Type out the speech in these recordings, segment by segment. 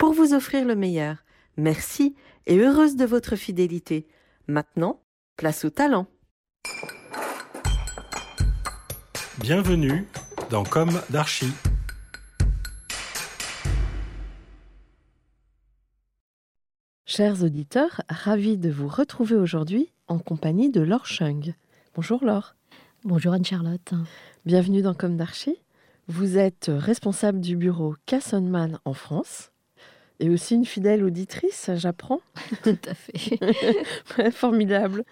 pour vous offrir le meilleur. Merci et heureuse de votre fidélité. Maintenant, place au talent. Bienvenue dans Comme d'Archie. Chers auditeurs, ravis de vous retrouver aujourd'hui en compagnie de Laure Chung. Bonjour Laure. Bonjour Anne-Charlotte. Bienvenue dans Comme d'Archie. Vous êtes responsable du bureau Cassonman en France et aussi une fidèle auditrice, j'apprends. Tout à fait. Formidable.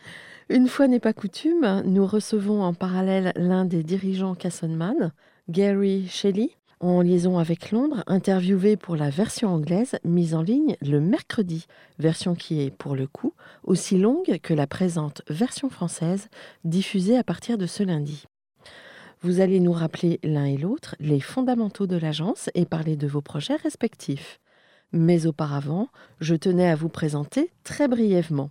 Une fois n'est pas coutume, nous recevons en parallèle l'un des dirigeants Cassonman, Gary Shelley, en liaison avec Londres, interviewé pour la version anglaise mise en ligne le mercredi, version qui est pour le coup aussi longue que la présente version française diffusée à partir de ce lundi. Vous allez nous rappeler l'un et l'autre les fondamentaux de l'agence et parler de vos projets respectifs. Mais auparavant, je tenais à vous présenter très brièvement.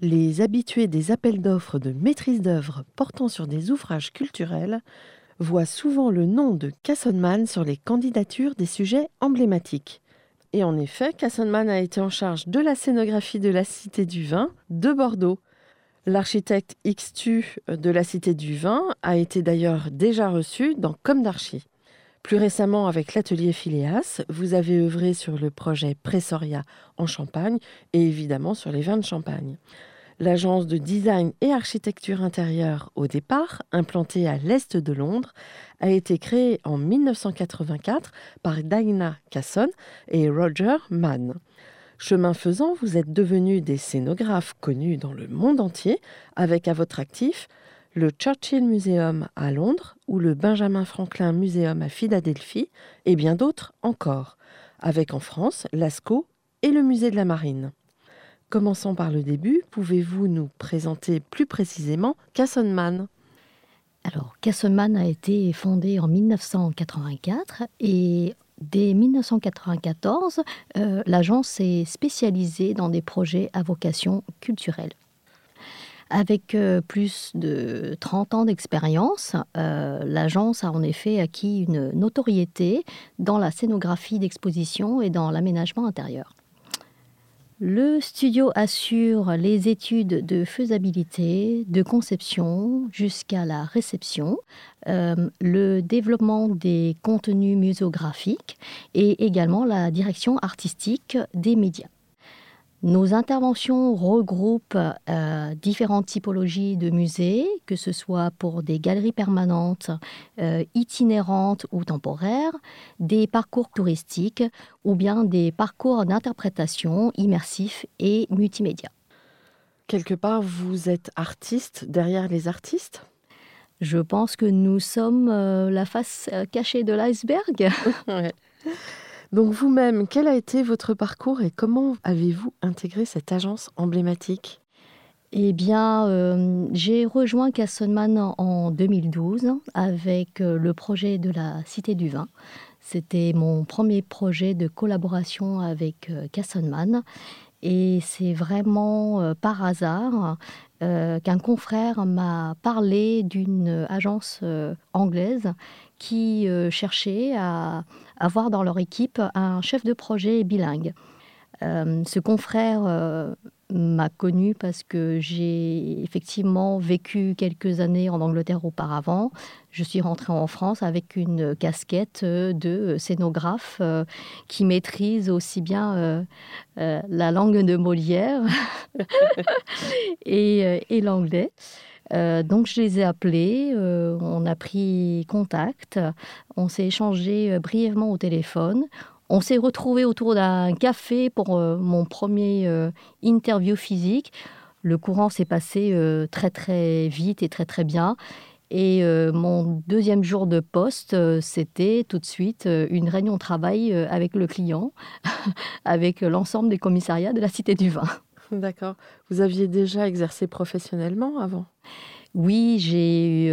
Les habitués des appels d'offres de maîtrise d'œuvre portant sur des ouvrages culturels voient souvent le nom de Cassonman sur les candidatures des sujets emblématiques. Et en effet, Cassonman a été en charge de la scénographie de la Cité du Vin de Bordeaux. L'architecte Xtu de la Cité du Vin a été d'ailleurs déjà reçu dans Comme d'Archie. Plus récemment, avec l'atelier Phileas, vous avez œuvré sur le projet Pressoria en Champagne et évidemment sur les vins de Champagne. L'agence de design et architecture intérieure au départ, implantée à l'est de Londres, a été créée en 1984 par Dinah Casson et Roger Mann. Chemin faisant, vous êtes devenus des scénographes connus dans le monde entier, avec à votre actif le Churchill Museum à Londres ou le Benjamin Franklin Museum à Philadelphie et bien d'autres encore, avec en France l'ASCO et le Musée de la Marine. Commençons par le début. Pouvez-vous nous présenter plus précisément Cassonman Alors, Cassonman a été fondé en 1984 et dès 1994, euh, l'agence s'est spécialisée dans des projets à vocation culturelle. Avec euh, plus de 30 ans d'expérience, euh, l'agence a en effet acquis une notoriété dans la scénographie d'exposition et dans l'aménagement intérieur. Le studio assure les études de faisabilité, de conception jusqu'à la réception, euh, le développement des contenus muséographiques et également la direction artistique des médias. Nos interventions regroupent euh, différentes typologies de musées, que ce soit pour des galeries permanentes, euh, itinérantes ou temporaires, des parcours touristiques ou bien des parcours d'interprétation immersifs et multimédia. Quelque part, vous êtes artiste derrière les artistes? Je pense que nous sommes euh, la face cachée de l'iceberg. Donc vous-même, quel a été votre parcours et comment avez-vous intégré cette agence emblématique? Eh bien, euh, j'ai rejoint Cassonman en 2012 avec euh, le projet de la Cité du Vin. C'était mon premier projet de collaboration avec euh, Et c'est vraiment par hasard qu'un confrère m'a parlé d'une agence anglaise qui cherchaient à avoir dans leur équipe un chef de projet bilingue. Euh, ce confrère euh, m'a connu parce que j'ai effectivement vécu quelques années en Angleterre auparavant. Je suis rentrée en France avec une casquette de scénographe qui maîtrise aussi bien la langue de Molière et l'anglais. Euh, donc je les ai appelés, euh, on a pris contact, on s'est échangé euh, brièvement au téléphone. On s'est retrouvés autour d'un café pour mon premier interview physique. Le courant s'est passé très très vite et très très bien. Et mon deuxième jour de poste, c'était tout de suite une réunion de travail avec le client, avec l'ensemble des commissariats de la Cité du Vin. D'accord. Vous aviez déjà exercé professionnellement avant? Oui, j'ai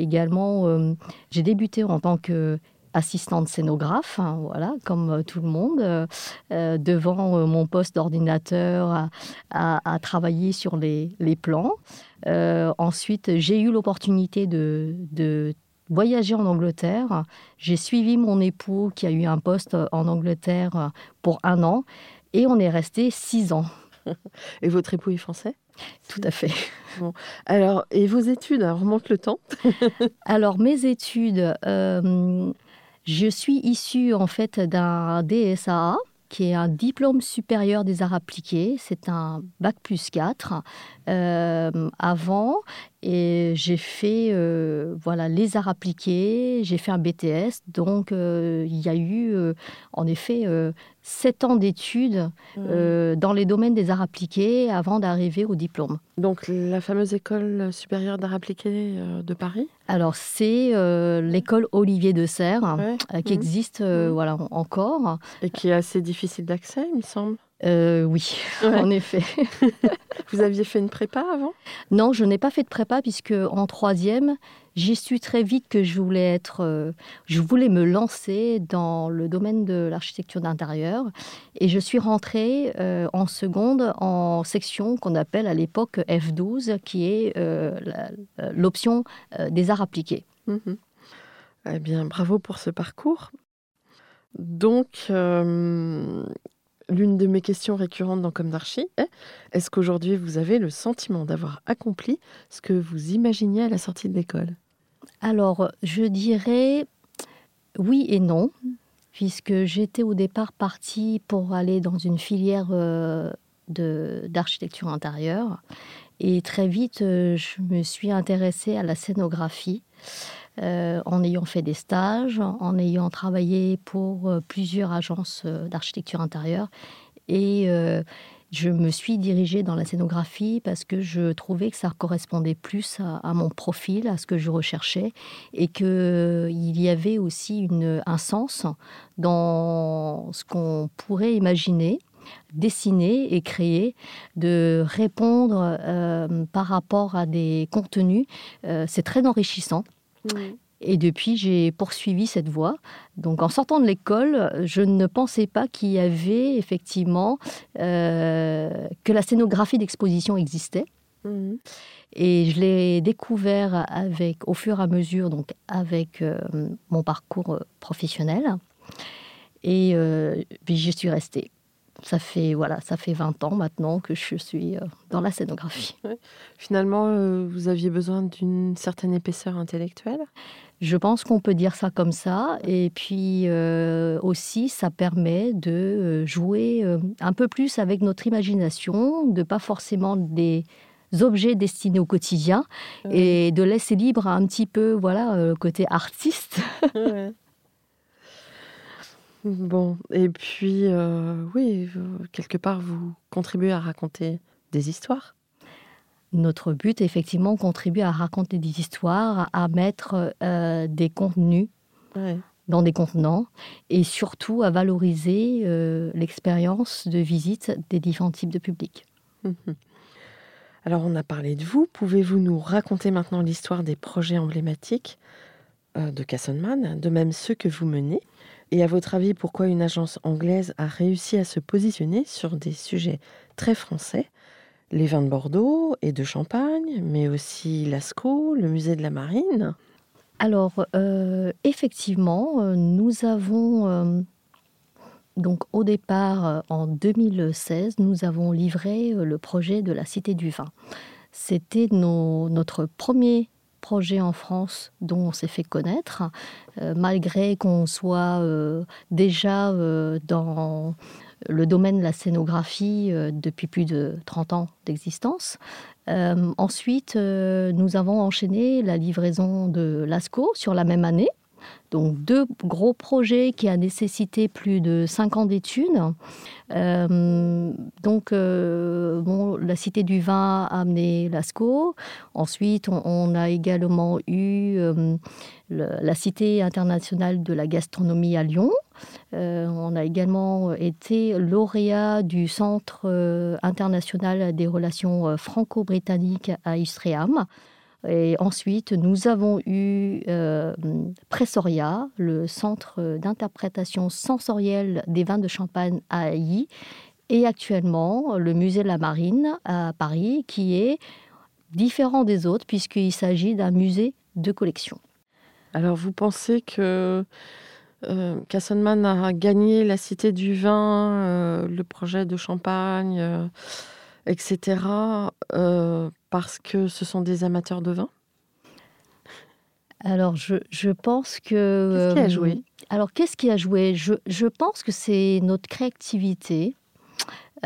également j'ai débuté en tant que assistante scénographe, hein, voilà, comme euh, tout le monde, euh, euh, devant mon poste d'ordinateur à, travailler sur les, plans. ensuite, j'ai eu l'opportunité de, de, voyager en Angleterre. J'ai suivi mon époux qui a eu un poste en Angleterre pour un an et on est resté six ans. Et votre époux est français? Tout à fait. Bon. Alors, et vos études? Alors, remonte le temps. Alors, mes études, je suis issue en fait d'un DSA qui est un diplôme supérieur des arts appliqués. C'est un bac plus 4. Euh, avant, et j'ai fait euh, voilà, les arts appliqués, j'ai fait un BTS. Donc, euh, il y a eu en effet sept ans d'études mmh. dans les domaines des arts appliqués avant d'arriver au diplôme. Donc, la fameuse école supérieure d'arts appliqués de Paris? Alors, c'est l'école Olivier de Serres qui mmh. existe mmh. voilà, encore. Et qui est assez difficile d'accès, il me semble. Euh, oui, en effet. Vous aviez fait une prépa avant? Non, je n'ai pas fait de prépa puisque en troisième, j'ai su très vite que je voulais être, euh, je voulais me lancer dans le domaine de l'architecture d'intérieur et je suis rentrée euh, en seconde en section qu'on appelle à l'époque F12, qui est l'option des arts appliqués. Mhm. Eh bien, bravo pour ce parcours. Donc, L'une de mes questions récurrentes dans Comme d'Archie est est-ce qu'aujourd'hui vous avez le sentiment d'avoir accompli ce que vous imaginiez à la sortie de l'école? Alors, je dirais oui et non, puisque j'étais au départ partie pour aller dans une filière euh, d'architecture intérieure. Et très vite, euh, je me suis intéressée à la scénographie. Euh, en ayant fait des stages, en ayant travaillé pour euh, plusieurs agences euh, d'architecture intérieure. Et je me suis dirigée dans la scénographie parce que je trouvais que ça correspondait plus à, mon profil, à ce que je recherchais, et qu'il y avait aussi un sens dans ce qu'on pourrait imaginer dessiner et créer, de répondre par rapport à des contenus. c'est très enrichissant. Mm. Et depuis, j'ai poursuivi cette voie. Donc, en sortant de l'école, je ne pensais pas qu'il y avait effectivement euh, que la scénographie d'exposition existait. Mm. Et je l'ai découvert avec, au fur et à mesure, donc avec euh, mon parcours euh, professionnel. Et puis, j'y suis restée ça fait voilà, ça fait 20 ans maintenant que je suis euh, dans la scénographie. Finalement, euh, vous aviez besoin d'une certaine épaisseur intellectuelle? Je pense qu'on peut dire ça comme ça. Et puis euh, aussi, ça permet de jouer un peu plus avec notre imagination, de pas forcément des objets destinés au quotidien et de laisser libre un petit peu voilà le côté artiste. Bon, et puis, euh, oui, quelque part, vous contribuez à raconter des histoires. Notre but, effectivement, contribuer à raconter des histoires, à mettre euh, des contenus dans des contenants et surtout à valoriser euh, l'expérience de visite des différents types de publics. Mhm. Alors, on a parlé de vous. Pouvez-vous nous raconter maintenant l'histoire des projets emblématiques de Cassenman, de même ceux que vous menez? Et à votre avis, pourquoi une agence anglaise a réussi à se positionner sur des sujets très français? Les vins de Bordeaux et de Champagne, mais aussi Lascaux, le musée de la Marine? Alors, euh, effectivement, euh, nous avons... Euh, donc au départ, en 2016, nous avons livré le projet de la Cité du Vin. C'était notre premier projet en France dont on s'est fait connaître, euh, malgré qu'on soit euh, déjà euh, dans le domaine de la scénographie depuis plus de 30 ans d'existence. ensuite, nous avons enchaîné la livraison de Lascaux sur la même année. Donc deux gros projets qui a nécessité plus de cinq ans d'études. Euh, donc euh, la Cité du Vin a amené l'ASCO. Ensuite, on, a également eu euh, la Cité internationale de la gastronomie à Lyon. on a également été lauréat du Centre international des relations franco-britanniques à Istréam. Et ensuite, nous avons eu euh, Pressoria, le centre d'interprétation sensorielle des vins de Champagne à Haï, et actuellement le musée de la Marine à Paris, qui est différent des autres puisqu'il s'agit d'un musée de collection. Alors, vous pensez que euh, a gagné la Cité du Vin, euh, le projet de Champagne euh, etc., parce que ce sont des amateurs de vin? Alors, je, je, pense que... Qu'est-ce qui a joué? euh, Alors, qu'est-ce qui a joué? Je, je, pense que c'est notre créativité.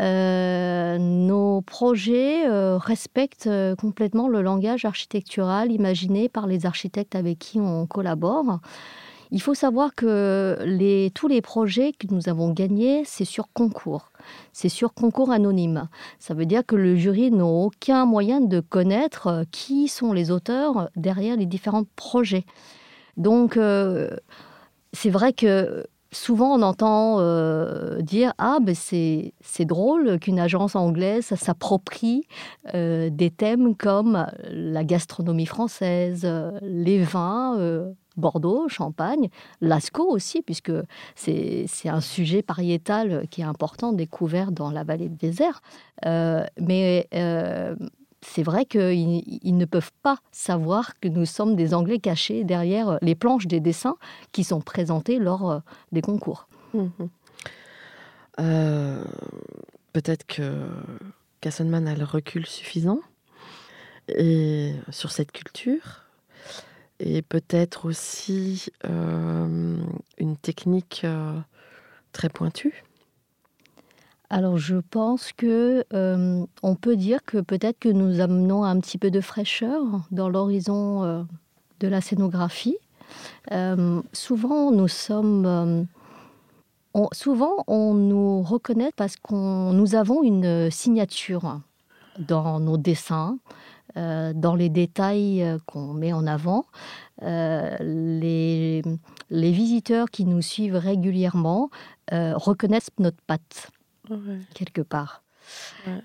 Euh, nos projets respectent complètement le langage architectural imaginé par les architectes avec qui on collabore. Il faut savoir que tous les projets que nous avons gagnés, c'est sur concours c'est sur concours anonyme. Ça veut dire que le jury n'a aucun moyen de connaître euh, qui sont les auteurs derrière les différents projets. Donc, euh, c'est vrai que souvent on entend euh, dire ah ben c'est drôle qu'une agence anglaise s'approprie des thèmes comme la gastronomie française, les vins, Bordeaux, Champagne, Lascaux aussi, puisque c'est un sujet pariétal qui est important, découvert dans la vallée de désert. Euh, mais euh, c'est vrai qu'ils ne peuvent pas savoir que nous sommes des Anglais cachés derrière les planches des dessins qui sont présentés lors euh, des concours. Mmh peut-être que Kassenman a le recul suffisant et sur cette culture et peut-être aussi euh, une technique euh, très pointue alors je pense que euh, on peut dire que peut-être que nous amenons un petit peu de fraîcheur dans l'horizon de la scénographie. souvent nous sommes souvent on nous reconnaît parce qu'on nous avons une signature dans nos dessins, euh, dans les détails euh, qu'on met en avant. Euh, les, les, visiteurs qui nous suivent régulièrement reconnaissent notre patte, quelque part.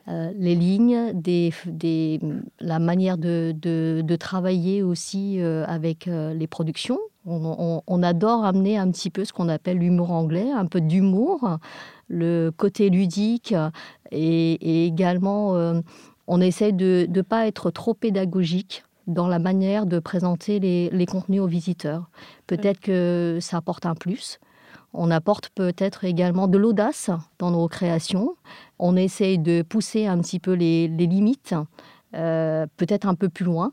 les lignes, des, des, la manière de, de, travailler aussi avec les productions. On, on, adore amener un petit peu ce qu'on appelle l'humour anglais, un peu d'humour, le côté ludique et, et également on essaie de ne pas être trop pédagogique dans la manière de présenter les, contenus aux visiteurs. Peut-être que ça apporte un plus. On apporte peut-être également de l'audace dans nos créations. On essaie de pousser un petit peu les, limites, euh, peut-être un peu plus loin.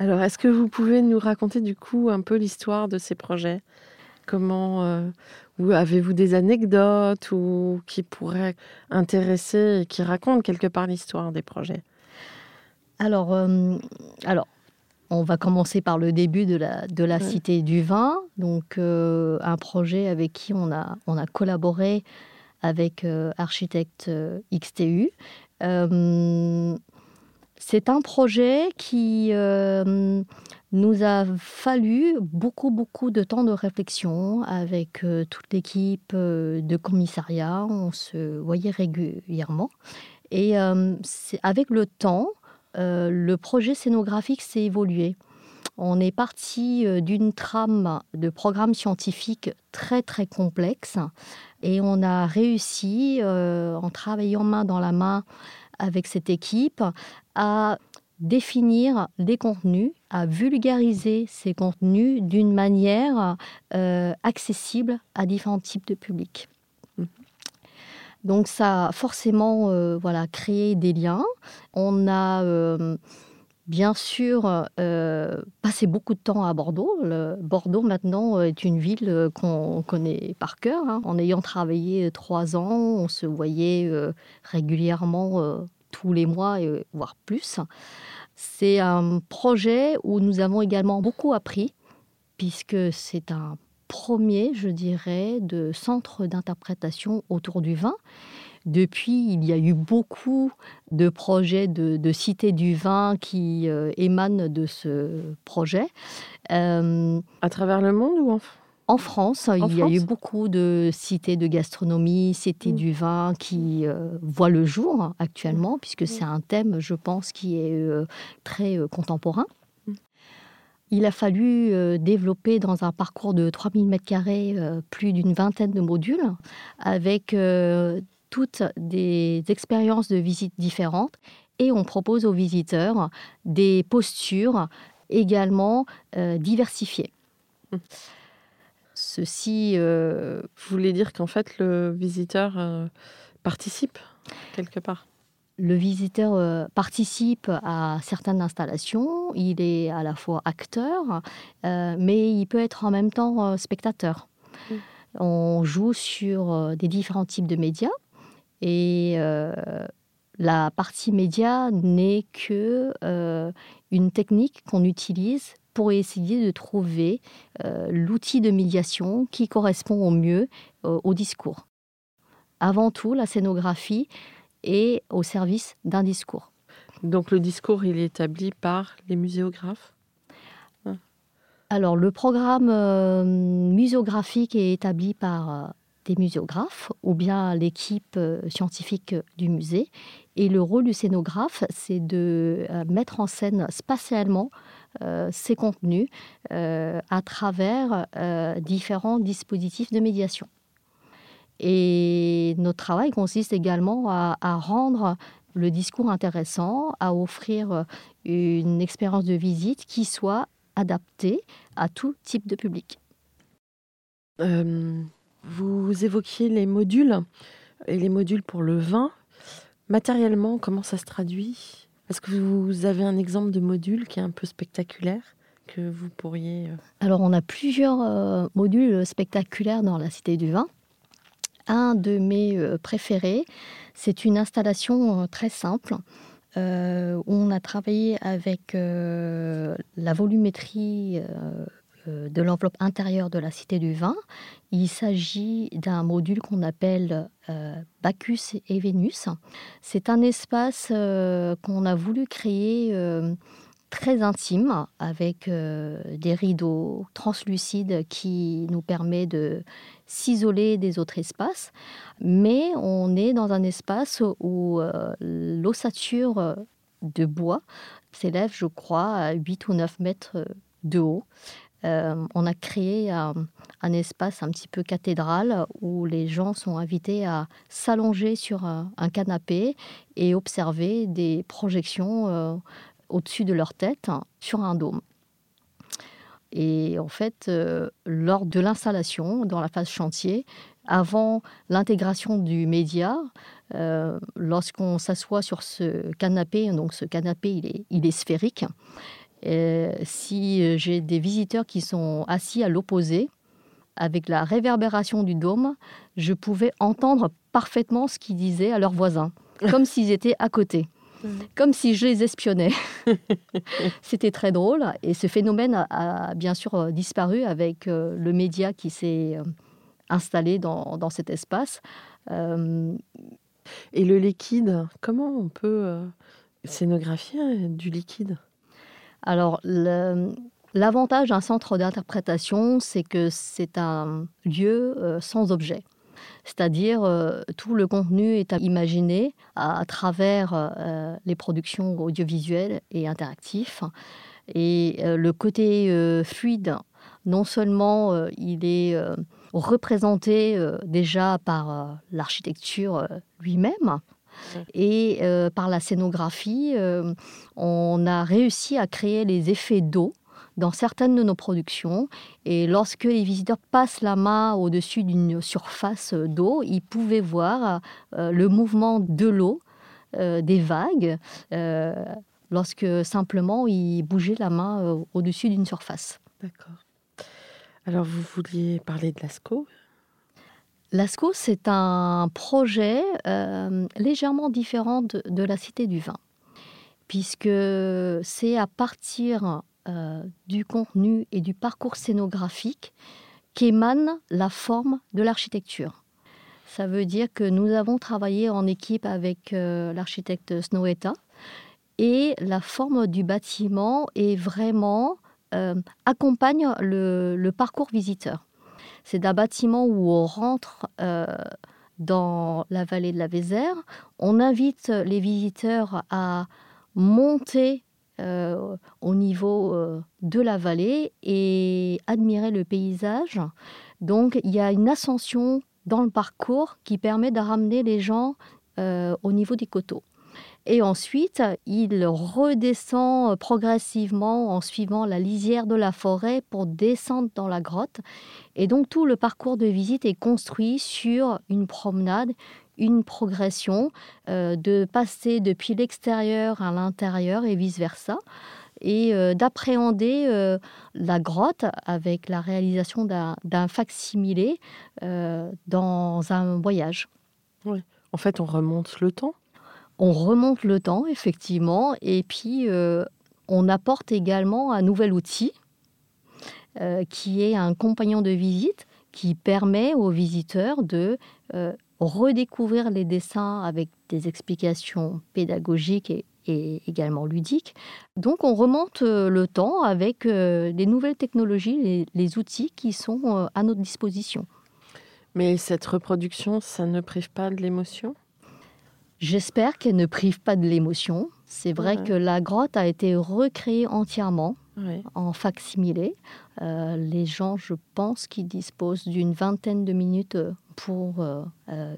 Alors, est-ce que vous pouvez nous raconter du coup un peu l'histoire de ces projets? Comment euh, avez-vous des anecdotes ou qui pourraient intéresser et qui racontent quelque part l'histoire des projets? Alors, euh, alors, on va commencer par le début de la, de la Cité du Vin, donc euh, un projet avec qui on a, on a collaboré avec Architecte XTU. C'est un projet qui nous a fallu beaucoup, beaucoup de temps de réflexion avec euh, toute l'équipe euh, de commissariat. On se voyait régulièrement. Et euh, avec le temps, le projet scénographique s'est évolué. On est parti d'une trame de programme scientifique très très complexe et on a réussi, en travaillant main dans la main avec cette équipe, à définir des contenus, à vulgariser ces contenus d'une manière euh, accessible à différents types de publics. Mhm. Donc ça a forcément euh, voilà, créé des liens. On a euh, bien sûr passé beaucoup de temps à Bordeaux. Bordeaux maintenant est une ville qu'on connaît par cœur. Hein. En ayant travaillé trois ans, on se voyait régulièrement tous les mois, voire plus. C'est un projet où nous avons également beaucoup appris puisque c'est un premier, je dirais, de centre d'interprétation autour du vin. Depuis, il y a eu beaucoup de projets de, cités du vin qui euh, émanent de ce projet. Euh, à travers le monde ou en en France, il y a eu beaucoup de cités de gastronomie, cités mm. du vin qui euh, voient le jour actuellement, mm. puisque mm. c'est un thème, je pense, qui est très contemporain. Il a fallu développer dans un parcours de 3000 m2 plus d'une vingtaine de modules avec toutes des expériences de visite différentes et on propose aux visiteurs des postures également euh, diversifiées. Ceci euh, voulait dire qu'en fait le visiteur euh, participe quelque part. Le visiteur participe à certaines installations, il est à la fois acteur, mais il peut être en même temps spectateur. Mm. On joue sur des différents types de médias. Et euh, la partie média n'est que euh, une technique qu'on utilise pour essayer de trouver euh, l'outil de médiation qui correspond au mieux au discours. Avant tout, la scénographie est au service d'un discours. Donc le discours, il est établi par les muséographes? Alors le programme muséographique est établi par des muséographes ou bien l'équipe euh, scientifique du musée. Et le rôle du scénographe, c'est de euh, mettre en scène spatialement euh, ces contenus à travers différents dispositifs de médiation. Et notre travail consiste également à, à, rendre le discours intéressant, à offrir une expérience de visite qui soit adaptée à tout type de public. Vous évoquiez les modules et les modules pour le vin. Matériellement, comment ça se traduit? Est-ce que vous avez un exemple de module qui est un peu spectaculaire que vous pourriez... Euh, Alors, on a plusieurs euh, modules spectaculaires dans la Cité du Vin. Un de mes euh, préférés, c'est une installation très simple. où on a travaillé avec la volumétrie euh, de l'enveloppe intérieure de la Cité du Vin. Il s'agit d'un module qu'on appelle euh, Bacchus et Vénus. C'est un espace euh, qu'on a voulu créer très intime avec des rideaux translucides qui nous permet de s'isoler des autres espaces. Mais on est dans un espace où l'ossature de bois s'élève, je crois, à 8 ou 9 mètres de haut. Euh, on a créé un, espace un petit peu cathédral où les gens sont invités à s'allonger sur un, canapé et observer des projections euh, au-dessus de leur tête sur un dôme. Et en fait, euh, lors de l'installation, dans la phase chantier, avant l'intégration du média, lorsqu'on s'assoit sur ce canapé, donc ce canapé il est sphérique, euh, si euh, j'ai des visiteurs qui sont assis à l'opposé, avec la réverbération du dôme, je pouvais entendre parfaitement ce qu'ils disaient à leurs voisins, comme s'ils étaient à côté, comme si je les espionnais. C'était très drôle et ce phénomène a, bien sûr euh, disparu avec le média qui s'est installé dans, dans, cet espace. Et le liquide, comment on peut scénographier du liquide? Alors, l'avantage d'un centre d'interprétation, c'est que c'est un lieu euh, sans objet. C'est-à-dire, euh, tout le contenu est à imaginer à, travers euh, les productions audiovisuelles et interactives. Et le côté fluide, non seulement il est représenté déjà par l'architecture lui-même, et euh, par la scénographie, euh, on a réussi à créer les effets d'eau dans certaines de nos productions. Et lorsque les visiteurs passent la main au-dessus d'une surface d'eau, ils pouvaient voir euh, le mouvement de l'eau, des vagues, lorsque simplement ils bougeaient la main au-dessus d'une surface. D'accord. Alors vous vouliez parler de l'ASCO L'ASCO, c'est un projet euh, légèrement différent de, la Cité du Vin, puisque c'est à partir du contenu et du parcours scénographique qu'émane la forme de l'architecture. Ça veut dire que nous avons travaillé en équipe avec l'architecte Snoweta et la forme du bâtiment est vraiment accompagne le, parcours visiteur. C'est un bâtiment où on rentre dans la vallée de la Vézère. On invite les visiteurs à monter euh, au niveau euh, de la vallée et admirer le paysage. Donc il y a une ascension dans le parcours qui permet de ramener les gens euh, au niveau des coteaux. Et ensuite, il redescend progressivement en suivant la lisière de la forêt pour descendre dans la grotte. Et donc tout le parcours de visite est construit sur une promenade, une progression, euh, de passer depuis l'extérieur à l'intérieur et vice-versa et euh, d'appréhender euh, la grotte avec la réalisation d'un facsimilé dans un voyage. En fait, on remonte le temps on remonte le temps, effectivement, et puis euh, on apporte également un nouvel outil euh, qui est un compagnon de visite qui permet aux visiteurs de euh, redécouvrir les dessins avec des explications pédagogiques et, également ludiques. Donc on remonte le temps avec les nouvelles technologies, les outils qui sont à notre disposition. Mais cette reproduction, ça ne prive pas de l'émotion? J'espère qu'elle ne prive pas de l'émotion. C'est vrai que la grotte a été recréée entièrement en facsimilé. Euh, les gens, je pense, qui disposent d'une vingtaine de minutes euh, pour euh,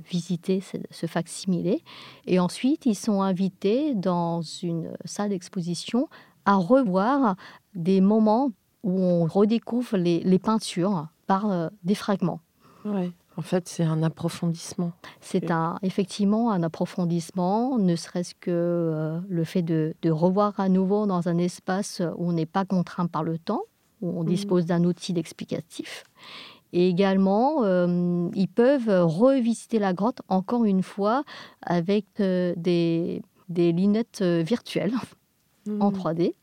visiter ce, ce facsimilé. Et ensuite, ils sont invités dans une salle d'exposition à revoir des moments où on redécouvre les, peintures par des fragments. En fait, c'est un approfondissement. C'est un, effectivement un approfondissement, ne serait-ce que euh, le fait de, revoir à nouveau dans un espace où on n'est pas contraint par le temps, où on mmh. dispose d'un outil d'explicatif. Et également, euh, ils peuvent revisiter la grotte encore une fois avec euh, des, des, lunettes virtuelles en 3D.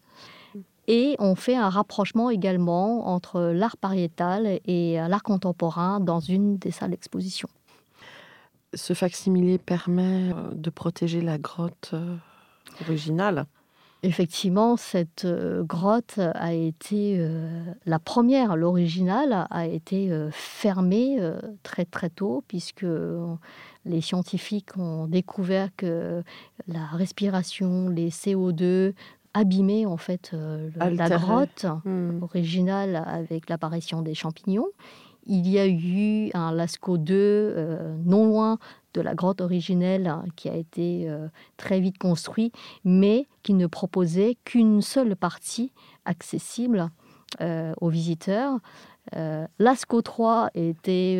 Et on fait un rapprochement également entre l'art pariétal et l'art contemporain dans une des salles d'exposition. Ce facsimilé permet euh, de protéger la grotte euh, originale Effectivement, cette euh, grotte a été la première, l'originale, a été fermée très très tôt puisque les scientifiques ont découvert que la respiration, les CO2 abîmer en fait euh, la grotte hmm. originale avec l'apparition des champignons. Il y a eu un Lascaux 2 euh, non loin de la grotte originelle hein, qui a été euh, très vite construit, mais qui ne proposait qu'une seule partie accessible aux visiteurs. Lascaux 3 était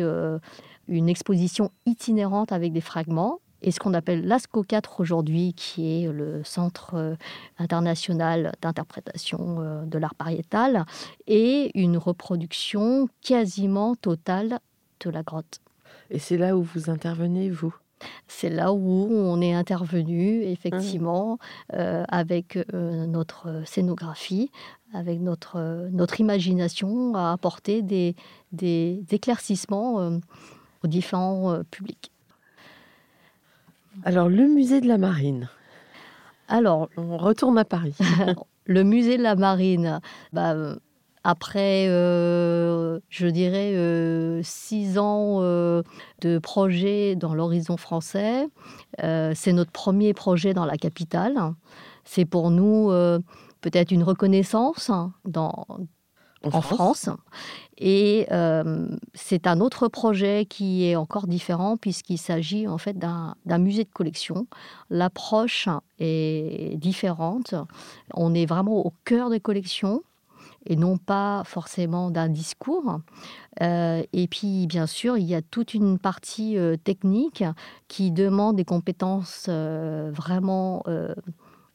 une exposition itinérante avec des fragments et ce qu'on appelle l'ASCO 4 aujourd'hui, qui est le Centre euh, international d'interprétation euh, de l'art pariétal, et une reproduction quasiment totale de la grotte. Et c'est là où vous intervenez, vous? C'est là où on est intervenu, effectivement, euh, avec notre scénographie, avec notre, notre imagination, à apporter des, des éclaircissements aux différents publics. Alors, le musée de la Marine. Alors, on retourne à Paris. le musée de la Marine, bah, après, euh, je dirais, euh, six ans euh, de projet dans l'horizon français, c'est notre premier projet dans la capitale. C'est pour nous peut-être une reconnaissance dans, en, France. Et euh, c'est un autre projet qui est encore différent puisqu'il s'agit en fait d'un musée de collection. L'approche est différente. On est vraiment au cœur des collections et non pas forcément d'un discours. Euh, et puis, bien sûr, il y a toute une partie euh, technique qui demande des compétences vraiment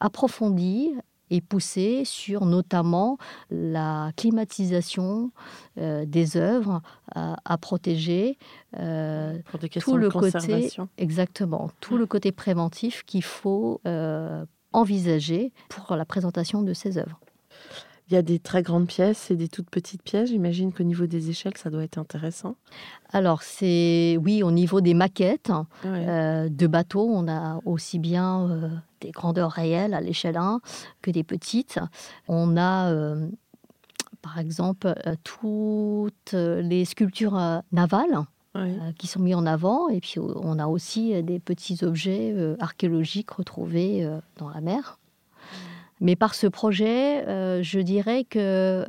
approfondies et poussé sur notamment la climatisation euh, des œuvres à, protéger, euh, Pour des tout le côté exactement. Tout le côté préventif qu'il faut euh, envisager pour la présentation de ces œuvres. Il y a des très grandes pièces et des toutes petites pièces. J'imagine qu'au niveau des échelles, ça doit être intéressant. Alors, c'est oui, au niveau des maquettes Ouais. euh, de bateaux, on a aussi bien euh, des grandeurs réelles à l'échelle 1 que des petites. On a, euh, par exemple, toutes les sculptures navales qui sont mis en avant. Et puis, on a aussi des petits objets archéologiques retrouvés dans la mer. Mais par ce projet, euh, je dirais que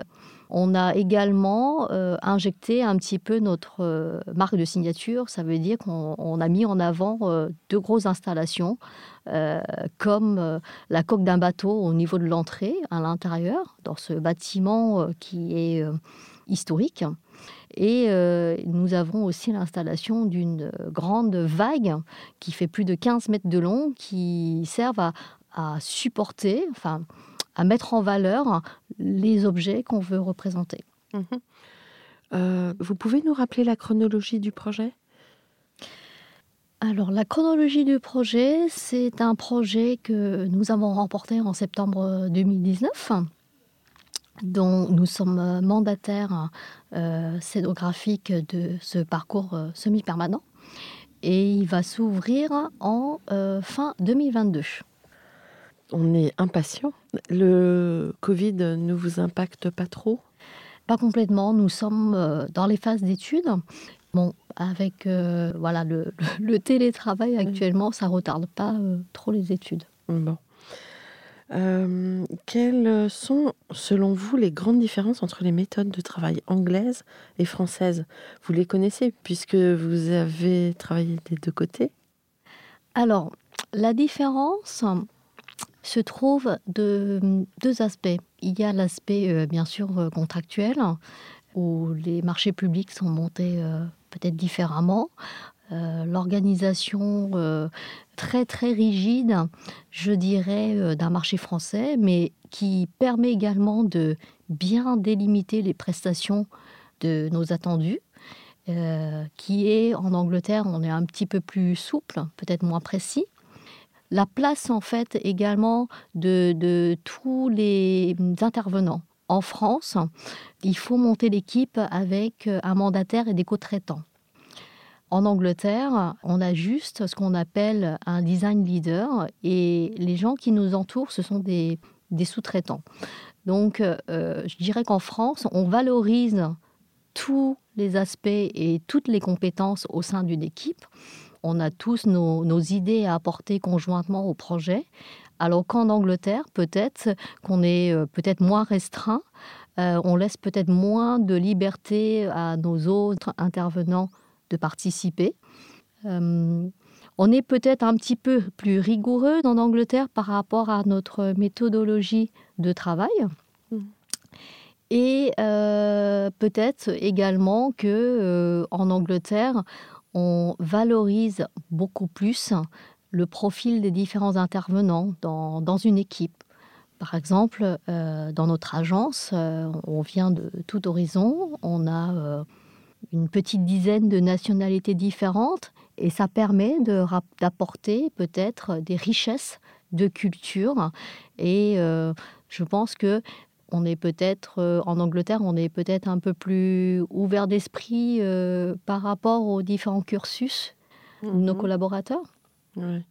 on a également euh, injecté un petit peu notre euh, marque de signature. Ça veut dire qu'on on a mis en avant deux grosses installations, comme la coque d'un bateau au niveau de l'entrée, à l'intérieur, dans ce bâtiment qui est historique. Et nous avons aussi l'installation d'une grande vague qui fait plus de 15 mètres de long, qui servent à, à supporter, enfin, à mettre en valeur les objets qu'on veut représenter. Mhm. Euh, vous pouvez nous rappeler la chronologie du projet? Alors, la chronologie du projet, c'est un projet que nous avons remporté en septembre 2019, dont nous sommes mandataires euh, scénographiques de ce parcours euh, semi-permanent. Et il va s'ouvrir en euh, fin 2022. On est impatient. Le Covid ne vous impacte pas trop? Pas complètement, nous sommes euh, dans les phases d'études. Bon, avec euh, voilà, le, le télétravail actuellement, ça retarde pas euh, trop les études. Bon. Euh, quelles sont, selon vous, les grandes différences entre les méthodes de travail anglaises et françaises? Vous les connaissez puisque vous avez travaillé des deux côtés? Alors, la différence se trouve de deux aspects. Il y a l'aspect, euh, bien sûr, euh, contractuel, où les marchés publics sont montés euh, peut-être différemment. L'organisation très, très rigide, je dirais, d'un marché français, mais qui permet également de bien délimiter les prestations de nos attendus. Qui est en Angleterre, on est un petit peu plus souple, peut-être moins précis. La place, en fait, également de, tous les intervenants. En France, il faut monter l'équipe avec un mandataire et des co-traitants. En Angleterre, on a juste ce qu'on appelle un design leader et les gens qui nous entourent, ce sont des, des sous-traitants. Donc, euh, je dirais qu'en France, on valorise tous les aspects et toutes les compétences au sein d'une équipe. On a tous nos, nos, idées à apporter conjointement au projet. Alors qu'en Angleterre, peut-être qu'on est euh, peut-être moins restreint, euh, on laisse peut-être moins de liberté à nos autres intervenants de participer. Euh, on est peut-être un petit peu plus rigoureux en Angleterre par rapport à notre méthodologie de travail. Mmh. Et euh, peut-être également que en Angleterre, on valorise beaucoup plus le profil des différents intervenants dans, dans une équipe. Par exemple, euh, dans notre agence, euh, on vient de tout horizon, on a euh, une petite dizaine de nationalités différentes et ça permet d'apporter peut-être des richesses de culture. Et je pense que on est peut-être euh, en Angleterre, on est peut-être un peu plus ouvert d'esprit euh, par rapport aux différents cursus mmh. de nos collaborateurs. Ouais.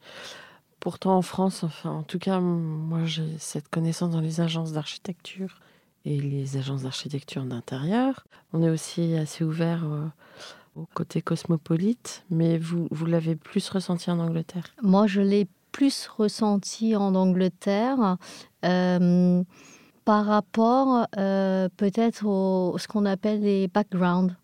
Pourtant, en France, enfin, en tout cas, moi, j'ai cette connaissance dans les agences d'architecture et les agences d'architecture d'intérieur. On est aussi assez ouvert euh, au côté cosmopolite, mais vous, vous l'avez plus ressenti en Angleterre? Moi, je l'ai plus ressenti en Angleterre. Euh, par rapport euh, peut-être au ce qu'on appelle les backgrounds.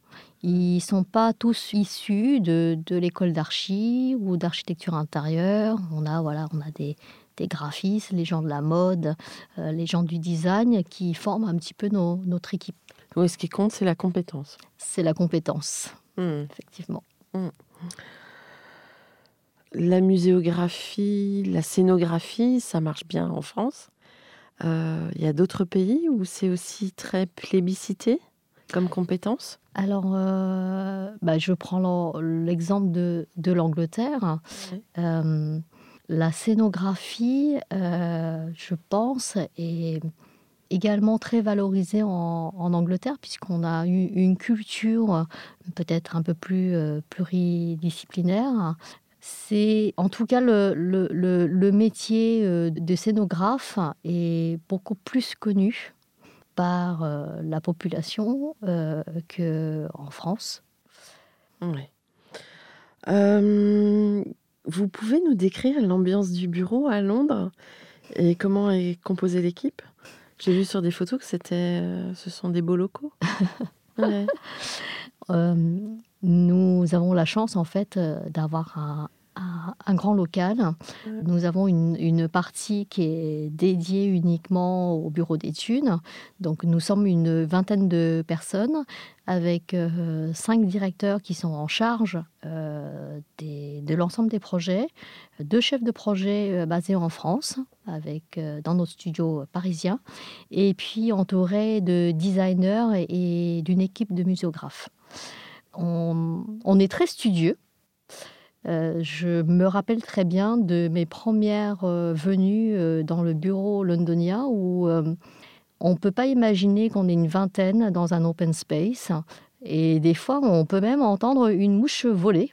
Ils ne sont pas tous issus de, de l'école d'archi ou d'architecture intérieure. On a, voilà, on a des, des graphistes, les gens de la mode, euh, les gens du design qui forment un petit peu nos, notre équipe. Oui, ce qui compte, c'est la compétence. C'est la compétence, Hmm. mmh. effectivement. Mmh. La muséographie, la scénographie, ça marche bien en France. Il euh, y a d'autres pays où c'est aussi très plébiscité comme compétence? Alors, euh, bah, je prends l'exemple de, de l'Angleterre. Oui. Euh, la scénographie, euh, je pense, est également très valorisé en, Angleterre, puisqu'on a eu une culture peut-être un peu plus pluridisciplinaire. C'est en tout cas le, métier de scénographe est beaucoup plus connu par la population qu'en France. Vous pouvez nous décrire l'ambiance du bureau à Londres et comment est composée l'équipe? J'ai vu sur des photos que c'était, ce sont des beaux locaux. nous avons la chance en fait d'avoir un, un grand local. Nous avons une, partie qui est dédiée uniquement au bureau d'études. Donc nous sommes une vingtaine de personnes avec euh, cinq directeurs qui sont en charge euh, de l'ensemble des projets, deux chefs de projet euh, basés en France, avec, dans nos studios parisiens, et puis entourés de designers et, d'une équipe de muséographes. On, on est très studieux euh, je me rappelle très bien de mes premières euh, venues euh, dans le bureau londonien où on ne peut pas imaginer qu'on est une vingtaine dans un open space. Et des fois, on peut même entendre une mouche voler.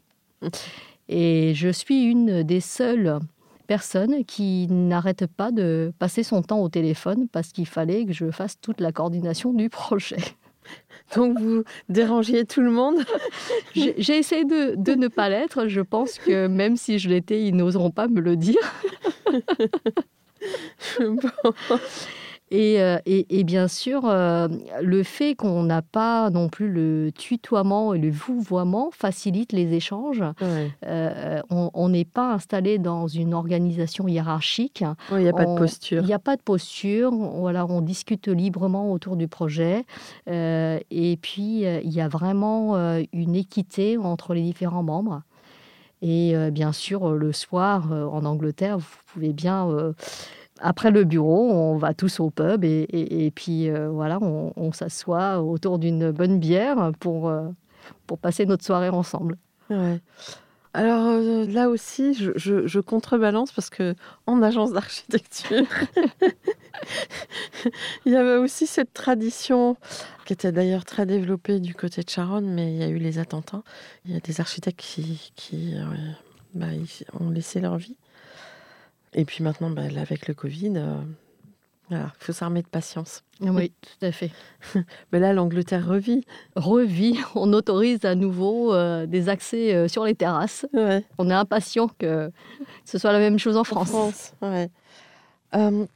Et je suis une des seules personnes qui n'arrête pas de passer son temps au téléphone parce qu'il fallait que je fasse toute la coordination du projet. Donc vous dérangiez tout le monde J'ai essayé de, de, ne pas l'être. Je pense que même si je l'étais, ils n'oseront pas me le dire. Euh, et, bien sûr, euh, le fait qu'on n'a pas non plus le tutoiement et le vouvoiement facilite les échanges. Euh, on n'est pas installé dans une organisation hiérarchique. Il n'y a pas de posture. Il n'y a pas de posture. Voilà, on discute librement autour du projet. et puis, il y a vraiment une équité entre les différents membres. Et bien sûr, le soir, en Angleterre, vous pouvez bien après le bureau, on va tous au pub et, puis euh, voilà, on, s'assoit autour d'une bonne bière pour, euh, pour passer notre soirée ensemble. Alors euh, là aussi, je, contrebalance parce que en agence d'architecture, il y avait aussi cette tradition qui était d'ailleurs très développée du côté de Charonne, mais il y a eu les attentats. Il y a des architectes qui, qui bah, ont laissé leur vie. Et puis maintenant, bah, avec le Covid, euh, il faut s'armer de patience. Oui, tout à fait. Mais là, l'Angleterre revit. Revit. On autorise à nouveau euh, des accès euh, sur les terrasses. On est impatient que ce soit la même chose en France. France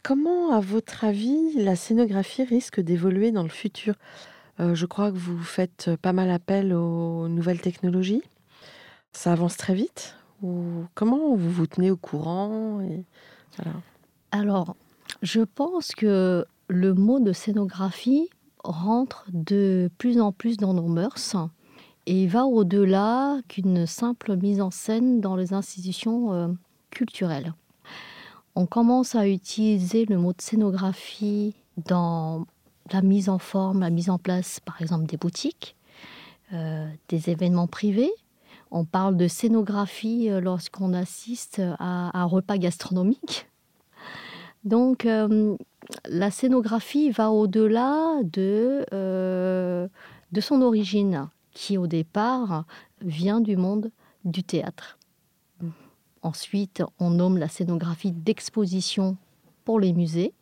comment, à votre avis, la scénographie risque d'évoluer dans le futur? Je crois que vous faites pas mal appel aux nouvelles technologies. Ça avance très vite comment vous vous tenez au courant Alors, je pense que le mot de scénographie rentre de plus en plus dans nos mœurs et va au-delà qu'une simple mise en scène dans les institutions euh, culturelles. On commence à utiliser le mot de scénographie dans la mise en forme, la mise en place, par exemple, des boutiques, euh, des événements privés, on parle de scénographie euh, lorsqu'on assiste à un repas gastronomique. Donc, euh, la scénographie va au-delà de, euh, de son origine, qui au départ vient du monde du théâtre. Ensuite, on nomme la scénographie d'exposition pour les musées.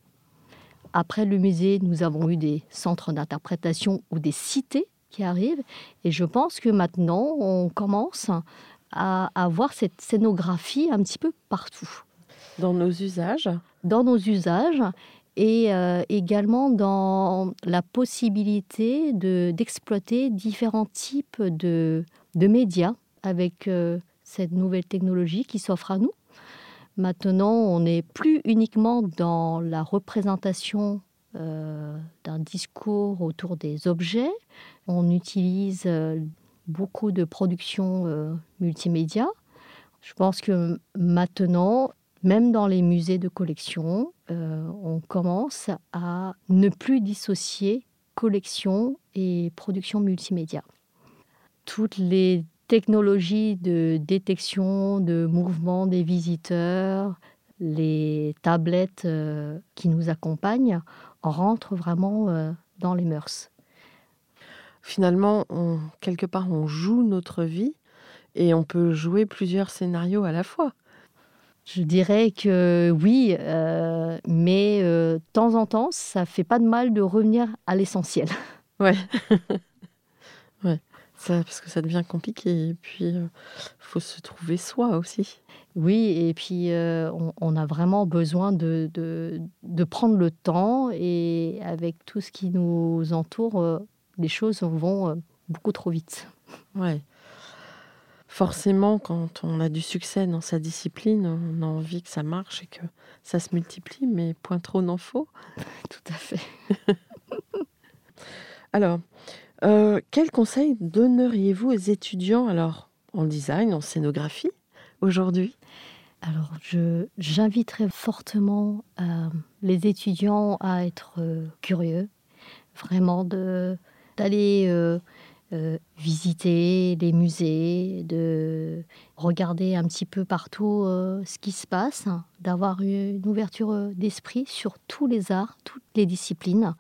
Après le musée, nous avons eu des centres d'interprétation ou des cités qui arrive. Et je pense que maintenant, on commence à avoir cette scénographie un petit peu partout. Dans nos usages Dans nos usages et euh, également dans la possibilité d'exploiter différents types de, de médias avec euh, cette nouvelle technologie qui s'offre à nous. Maintenant, on n'est plus uniquement dans la représentation euh, d'un discours autour des objets, on utilise euh, beaucoup de productions euh, multimédia. Je pense que maintenant, même dans les musées de collection, euh, on commence à ne plus dissocier collection et production multimédia. Toutes les technologies de détection de mouvement des visiteurs, les tablettes qui nous accompagnent rentre vraiment dans les mœurs. Finalement, quelque part, on joue notre vie et on peut jouer plusieurs scénarios à la fois. Je dirais que oui, mais de temps en temps, ça fait pas de mal de revenir à l'essentiel. Ouais. ouais. Ça, parce que ça devient compliqué. Et puis, il faut se trouver soi aussi. Oui, et puis on, a vraiment besoin de, de, prendre le temps et avec tout ce qui nous entoure, les choses vont beaucoup trop vite. Ouais. Forcément, quand on a du succès dans sa discipline, on a envie que ça marche et que ça se multiplie, mais point trop n'en faut. Tout à fait. alors, euh, quel conseil donneriez-vous aux étudiants alors en design, en scénographie aujourd'hui? Alors, j'inviterais fortement euh, les étudiants à être euh, curieux, vraiment d'aller visiter les musées, de regarder un petit peu partout ce qui se passe, d'avoir une ouverture d'esprit sur tous les arts, toutes les disciplines.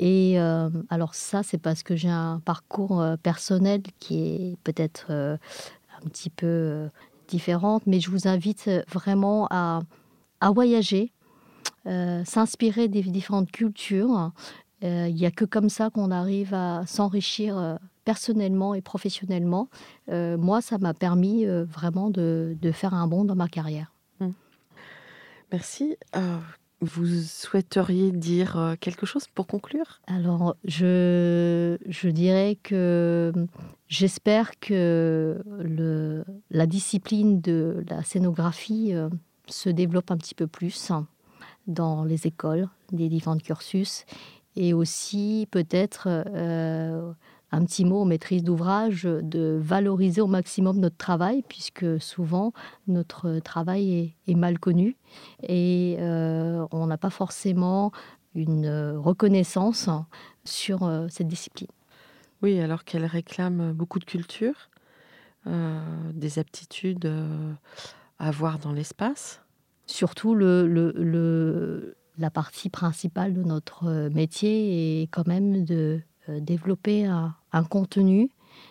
Et euh, alors ça, c'est parce que j'ai un parcours euh, personnel qui est peut-être euh, un petit peu différent, mais je vous invite vraiment à, à voyager, s'inspirer des différentes cultures. Il n'y a que comme ça qu'on arrive à s'enrichir personnellement et professionnellement. moi, ça m'a permis vraiment de, de, faire un bond dans ma carrière. Mmh. Merci. Vous souhaiteriez dire euh, quelque chose pour conclure? Alors, je, je dirais que j'espère que le, la discipline de la scénographie euh, se développe un petit peu plus dans les écoles, des différents cursus, et aussi peut-être euh, un petit mot aux maîtrises d'ouvrage de valoriser au maximum notre travail, puisque souvent notre travail est, mal connu et euh, on n'a pas forcément une reconnaissance sur euh, cette discipline. Oui, alors qu'elle réclame beaucoup de culture, des aptitudes à avoir dans l'espace. Surtout le, le, la partie principale de notre métier est quand même de développer un, un contenu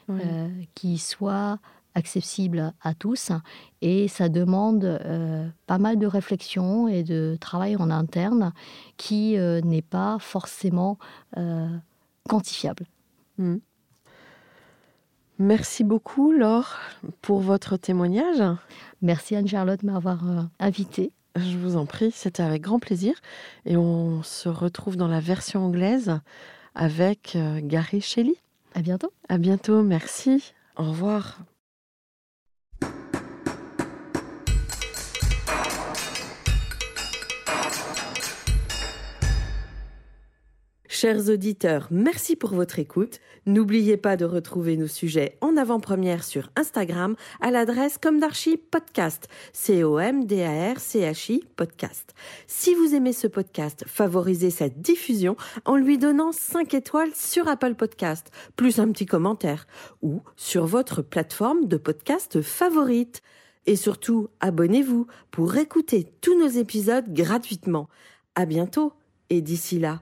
euh, qui soit accessible à tous et ça demande euh, pas mal de réflexion et de travail en interne qui euh, n'est pas forcément quantifiable. Hmm. Merci beaucoup Laure pour votre témoignage. Merci Anne-Charlotte de m'avoir invitée. Je vous en prie, c'était avec grand plaisir et on se retrouve dans la version anglaise avec Gary Shelley. À bientôt. À bientôt, merci. Au revoir. Chers auditeurs, merci pour votre écoute. N'oubliez pas de retrouver nos sujets en avant-première sur Instagram à l'adresse C-O-M-D-A-R-C-H-I podcast. Si vous aimez ce podcast, favorisez sa diffusion en lui donnant 5 étoiles sur Apple Podcast, plus un petit commentaire, ou sur votre plateforme de podcast favorite. Et surtout, abonnez-vous pour écouter tous nos épisodes gratuitement. À bientôt, et d'ici là,